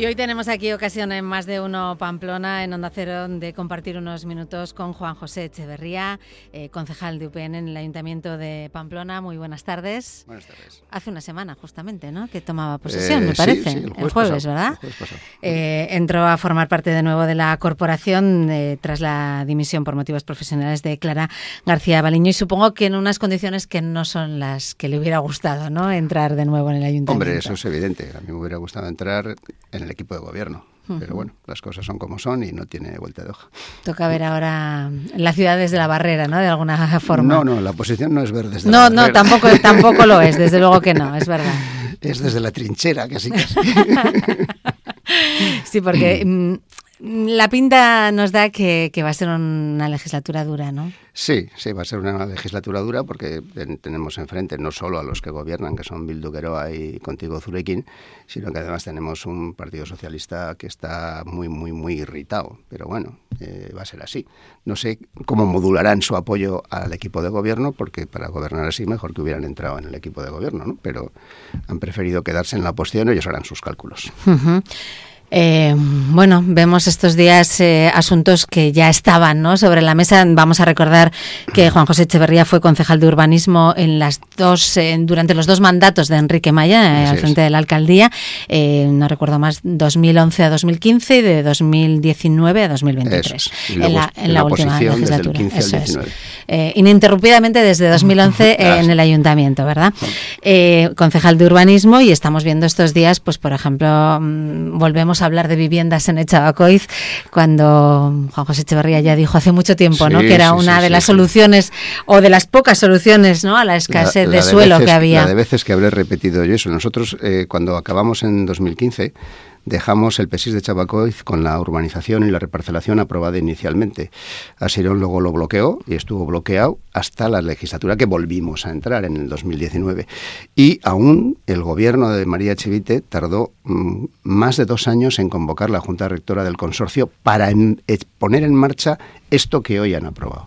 Y hoy tenemos aquí ocasión en más de uno Pamplona, en Onda Cero, de compartir unos minutos con Juan José Echeverría, eh, concejal de UPN en el Ayuntamiento de Pamplona. Muy buenas tardes. Buenas tardes. Hace una semana, justamente, ¿no? Que tomaba posesión, Eh, me parece. sí, el el jueves jueves, pasado, ¿verdad? el jueves. Eh, entró a formar parte de nuevo de la corporación eh, tras la dimisión por motivos profesionales de Clara García Baliño y supongo que en unas condiciones que no son las que le hubiera gustado, ¿no? Entrar de nuevo en el Ayuntamiento. Hombre, eso es evidente. A mí me hubiera gustado entrar en el equipo de gobierno. Pero bueno, las cosas son como son y no tiene vuelta de hoja. Toca ver ahora la ciudad desde la barrera, ¿no? De alguna forma. No, no, la posición no es ver desde No, la no, barrera. tampoco, tampoco lo es, desde luego que no, es verdad. Es desde la trinchera, casi casi. Sí, porque mm, la pinta nos da que, que va a ser una legislatura dura, ¿no? Sí, sí, va a ser una legislatura dura porque ten- tenemos enfrente no solo a los que gobiernan, que son Bildu y Contigo Zurekin, sino que además tenemos un Partido Socialista que está muy, muy, muy irritado. Pero bueno, eh, va a ser así. No sé cómo modularán su apoyo al equipo de gobierno, porque para gobernar así mejor que hubieran entrado en el equipo de gobierno, ¿no? Pero han preferido quedarse en la oposición y ellos harán sus cálculos. Eh, bueno, vemos estos días eh, asuntos que ya estaban ¿no? sobre la mesa. Vamos a recordar que Juan José Echeverría fue concejal de urbanismo en las dos, eh, durante los dos mandatos de Enrique Maya eh, al frente de la alcaldía. Eh, no recuerdo más, 2011 a 2015 y de 2019 a 2023. Eso es. En la, en la última legislatura. 15 al Eso es. 19. Ininterrumpidamente desde 2011 Ah, en el ayuntamiento, ¿verdad? Eh, concejal de urbanismo y estamos viendo estos días, pues por ejemplo, mm, volvemos a hablar de viviendas en Echabacoiz, cuando Juan José Echeverría ya dijo hace mucho tiempo, ¿no? Que era sí, una sí, de las soluciones o de las pocas soluciones, ¿no? A la escasez La- de suelo veces- que había. La de veces que habré repetido yo eso. Nosotros, eh, cuando acabamos en 2015, dejamos el PESIS de Chabacoiz con la urbanización y la reparcelación aprobada inicialmente. Asirón luego lo bloqueó y estuvo bloqueado hasta la legislatura que volvimos a entrar en el 2019. Y aún el gobierno de María Chivite tardó mm, más de dos años en convocar la Junta Rectora del Consorcio para en- eh, poner en marcha esto que hoy han aprobado.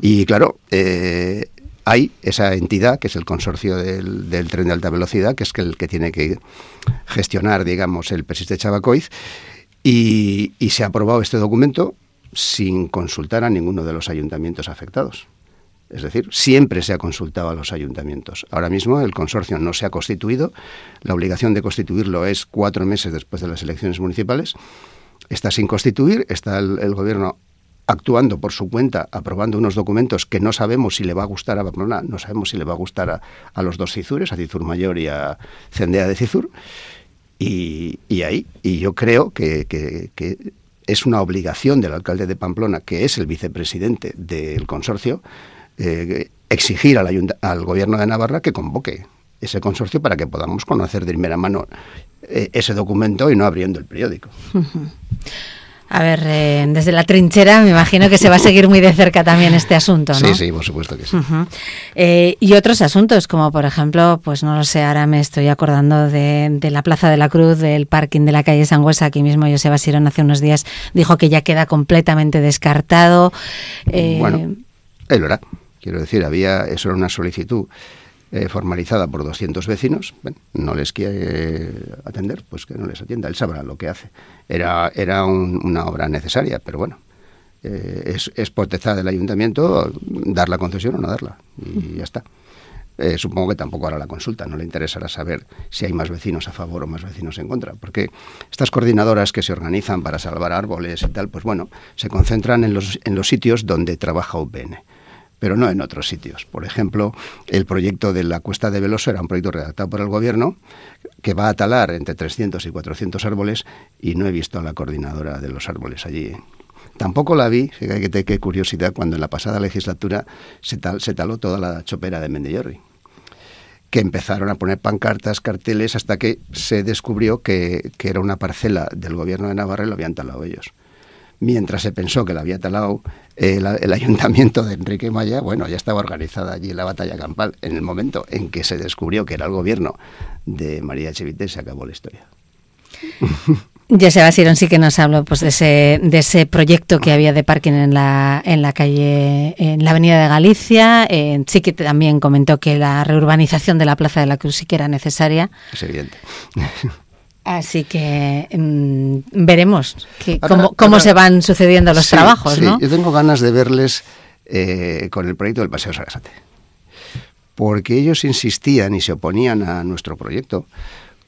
Y claro, eh, hay esa entidad, que es el consorcio del, tren de alta velocidad, que es el que tiene que gestionar, digamos, el PESIS de Chabacoiz, y, y se ha aprobado este documento sin consultar a ninguno de los ayuntamientos afectados. Es decir, siempre se ha consultado a los ayuntamientos. Ahora mismo el consorcio no se ha constituido. La obligación de constituirlo es cuatro meses después de las elecciones municipales. Está sin constituir, está el, el gobierno actuando por su cuenta, aprobando unos documentos que no sabemos si le va a gustar a Pamplona, no sabemos si le va a gustar a, a los dos Cizures, a Cizur Mayor y a Cendea de Cizur. Y, ahí, y yo creo que, es una obligación del alcalde de Pamplona, que es el vicepresidente del consorcio, eh, exigir al, al gobierno de Navarra que convoque ese consorcio para que podamos conocer de primera mano eh, ese documento y no abriendo el periódico. A ver, eh, desde la trinchera me imagino que se va a seguir muy de cerca también este asunto, ¿no? Sí, sí, por supuesto que sí. Eh, y otros asuntos, como por ejemplo, pues no lo sé, ahora me estoy acordando de, de la Plaza de la Cruz, del parking de la calle Sangüesa, aquí mismo Joseba Sirón hace unos días dijo que ya queda completamente descartado. Eh, Bueno, él verá. Quiero decir, había, eso era una solicitud eh, formalizada por 200 vecinos. Bueno, no les quiere atender, pues que no les atienda. Él sabrá lo que hace. Era, era un- una obra necesaria, pero bueno, eh, es, es del ayuntamiento dar la concesión o no darla. Y ya está. Eh, supongo que tampoco hará la consulta, no le interesará saber si hay más vecinos a favor o más vecinos en contra, porque estas coordinadoras que se organizan para salvar árboles y tal, pues bueno, se concentran en los, en los sitios donde trabaja UPN, pero no en otros sitios. Por ejemplo, el proyecto de la Cuesta de Veloso era un proyecto redactado por el gobierno que va a talar entre 300 y 400 árboles y no he visto a la coordinadora de los árboles allí. Tampoco la vi, fíjate qué curiosidad, cuando en la pasada legislatura se, tal- se taló toda la chopera de Mendellorri que empezaron a poner pancartas, carteles, hasta que se descubrió que, que era una parcela del gobierno de Navarra y lo habían talado ellos. Mientras se pensó que la había talado el, el ayuntamiento de Enrique Maya, bueno, ya estaba organizada allí la batalla campal. En el momento en que se descubrió que era el gobierno de María Chevite, se acabó la historia. Joseba Sirón sí que nos habló pues, de, ese, de ese proyecto que había de parking en la, en la calle, en la avenida de Galicia. Eh, sí que también comentó que la reurbanización de la Plaza de la Cruz sí que era necesaria. Es evidente. Así que mm, veremos cómo, se van sucediendo los trabajos, sí. Yo tengo ganas de verles eh, con el proyecto del Paseo Sarasate. Porque ellos insistían y se oponían a nuestro proyecto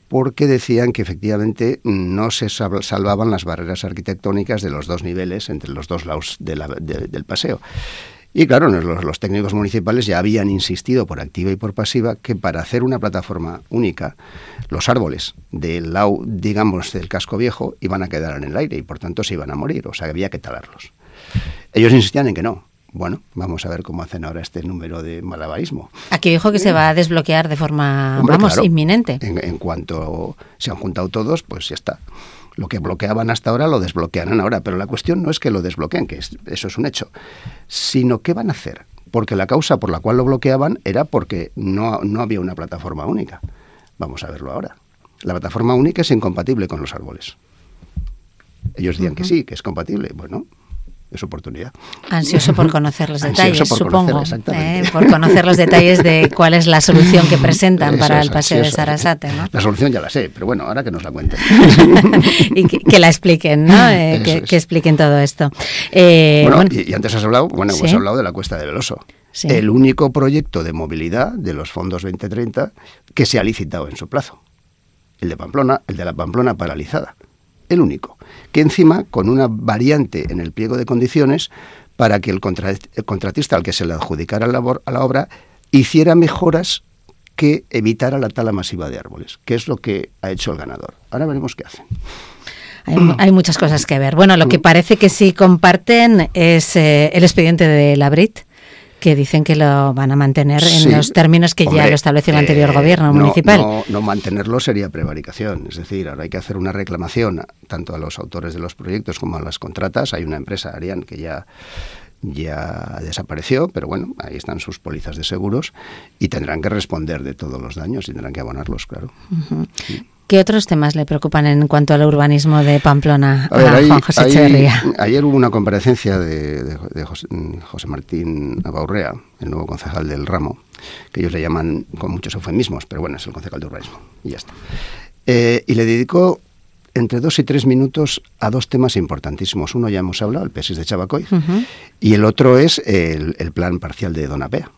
porque decían que efectivamente no se salvaban las barreras arquitectónicas de los dos niveles entre los dos lados del paseo. Y claro, los, técnicos municipales ya habían insistido por activa y por pasiva que para hacer una plataforma única, los árboles del lado, digamos, del casco viejo iban a quedar en el aire y por tanto se iban a morir, o sea, había que talarlos. Ellos insistían en que no, bueno, vamos a ver cómo hacen ahora este número de malabarismo. Aquí dijo que se va a desbloquear de forma, vamos, inminente. En, cuanto se han juntado todos, pues ya está. Lo que bloqueaban hasta ahora lo desbloquearán ahora, pero la cuestión no es que lo desbloqueen, que eso es un hecho, sino qué van a hacer. Porque la causa por la cual lo bloqueaban era porque no, no había una plataforma única. Vamos a verlo ahora. La plataforma única es incompatible con los árboles. Ellos decían que sí, que es compatible. Bueno, es oportunidad. Ansioso por conocer los detalles, supongo. ¿eh? por conocer los detalles de cuál es la solución que presentan para el paseo de Sarasate. ¿no? La solución ya la sé, pero bueno, ahora que nos la cuenten. y que, la expliquen, ¿no? Eh, que, expliquen todo esto. Eh, bueno, Y, antes has hablado, bueno, has hablado de la Cuesta del Veloso. El único proyecto de movilidad de los fondos 2030 que se ha licitado en su plazo. El de Pamplona, el de la Pamplona paralizada el único, que encima con una variante en el pliego de condiciones para que el, contratista al que se le adjudicara la, a la obra hiciera mejoras que evitara la tala masiva de árboles, que es lo que ha hecho el ganador. Ahora veremos qué hacen. Hay, muchas cosas que ver. Bueno, lo que parece que sí comparten es eh, el expediente de la Brit que dicen que lo van a mantener en los términos que ya lo estableció el anterior eh, gobierno municipal. No, mantenerlo sería prevaricación, es decir, ahora hay que hacer una reclamación tanto a los autores de los proyectos como a las contratas. Hay una empresa, Arián, que ya ya desapareció, pero bueno, ahí están sus pólizas de seguros y tendrán que responder de todos los daños y tendrán que abonarlos, claro. ¿Qué otros temas le preocupan en cuanto al urbanismo de Pamplona a, Juan José Echeverría? Ayer hubo una comparecencia de, José, Martín Abaurrea, el nuevo concejal del ramo, que ellos le llaman con muchos eufemismos, pero bueno, es el concejal de urbanismo, y ya está. Eh, y le dedicó entre dos y tres minutos a dos temas importantísimos. Uno ya hemos hablado, el PESIS de Chabacoy, y el otro es el, el plan parcial de Donapea.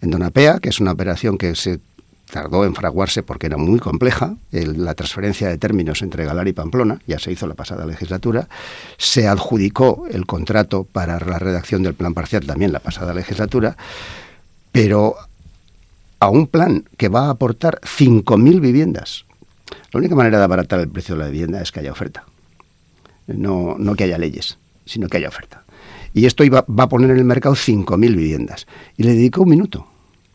En Donapea, que es una operación que se tardó en fraguarse porque era muy compleja, la transferencia de términos entre Galar y Pamplona, ya se hizo la pasada legislatura, se adjudicó el contrato para la redacción del plan parcial también la pasada legislatura, pero a un plan que va a aportar 5.000 viviendas. La única manera de abaratar el precio de la vivienda es que haya oferta, no, no que haya leyes, sino que haya oferta. Y esto iba, va a poner en el mercado 5.000 viviendas. Y le dedicó un minuto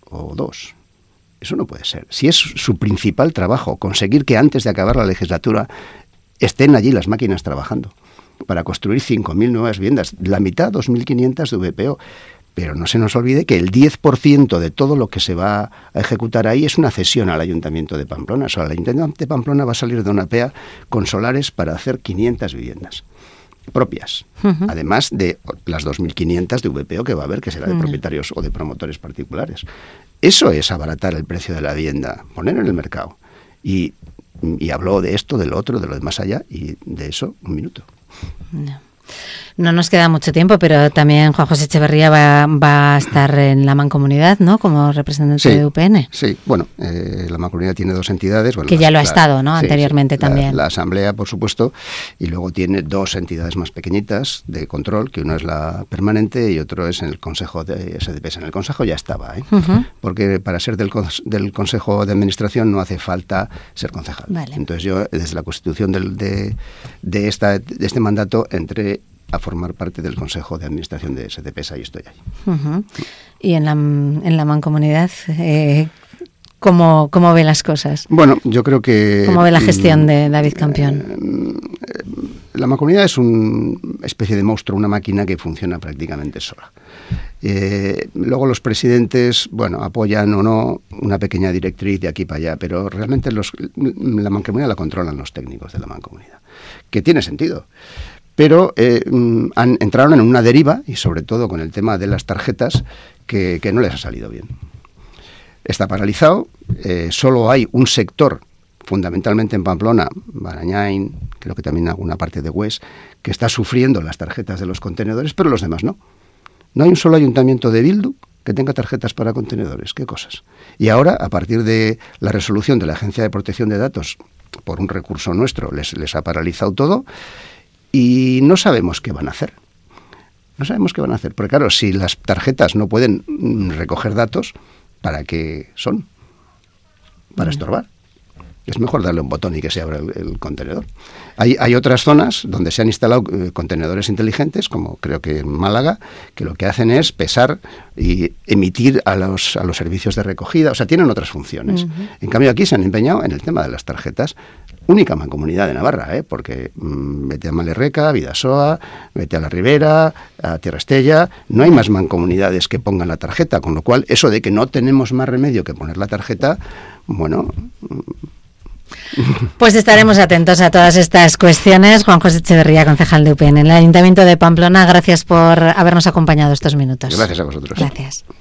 o dos eso no puede ser. Si es su principal trabajo, conseguir que antes de acabar la legislatura estén allí las máquinas trabajando para construir 5.000 nuevas viviendas, la mitad, 2.500 de VPO. Pero no se nos olvide que el 10% de todo lo que se va a ejecutar ahí es una cesión al Ayuntamiento de Pamplona. O sea, el Ayuntamiento de Pamplona va a salir de una PEA con solares para hacer 500 viviendas propias, además de las 2.500 de VPO que va a haber, que será de propietarios o de promotores particulares. Eso es abaratar el precio de la vivienda, poner en el mercado. Y, habló de esto, del otro, de lo de más allá, y de eso un minuto. Nos queda mucho tiempo, pero también Juan José Echeverría va, a estar en la Mancomunidad, ¿no? Como representante de UPN. Sí, bueno, eh, la Mancomunidad tiene dos entidades. que ya lo ha estado, ¿no? Anteriormente también. La, Asamblea, por supuesto, y luego tiene dos entidades más pequeñitas de control, que uno es la permanente y otro es en el Consejo de SDPs. En el Consejo ya estaba, ¿eh? Porque para ser del, del, Consejo de Administración no hace falta ser concejal. Entonces yo, desde la constitución de, de, esta, de este mandato, entre a formar parte del Consejo de Administración de SDPS, ahí estoy ahí. Y en la, en la mancomunidad, eh, ¿cómo, ¿cómo, ve las cosas? Bueno, yo creo que... ¿Cómo ve la gestión de David Campión? Eh, la mancomunidad es una especie de monstruo, una máquina que funciona prácticamente sola. Eh, luego los presidentes, bueno, apoyan o no una pequeña directriz de aquí para allá, pero realmente los, la mancomunidad la controlan los técnicos de la mancomunidad, que tiene sentido pero eh, mm, han, entraron en una deriva, y sobre todo con el tema de las tarjetas, que, no les ha salido bien. Está paralizado, eh, solo hay un sector fundamentalmente en Pamplona, Barañain, creo que también alguna parte de Hues, que está sufriendo las tarjetas de los contenedores, pero los demás no. No hay un solo ayuntamiento de Bildu que tenga tarjetas para contenedores. ¿Qué cosas? Y ahora, a partir de la resolución de la Agencia de Protección de Datos por un recurso nuestro, les, les ha paralizado todo y no sabemos qué van a hacer. No sabemos qué van a hacer. Porque claro, si las tarjetas no pueden mm, recoger datos, ¿para qué son? Para estorbar es mejor darle un botón y que se abra el, contenedor. Hay, hay, otras zonas donde se han instalado eh, contenedores inteligentes, como creo que en Málaga, que lo que hacen es pesar y emitir a los, a los servicios de recogida, o sea, tienen otras funciones. En cambio, aquí se han empeñado en el tema de las tarjetas. Única mancomunidad de Navarra, ¿eh? porque mm, vete a Malerreca, Vidasoa, vete a la Ribera, a Tierra Estella, no hay más mancomunidades que pongan la tarjeta, con lo cual eso de que no tenemos más remedio que poner la tarjeta, bueno, pues estaremos atentos a todas estas cuestiones. Juan José Echeverría, concejal de UPN, en el Ayuntamiento de Pamplona, gracias por habernos acompañado estos minutos. Gracias a vosotros. Gracias.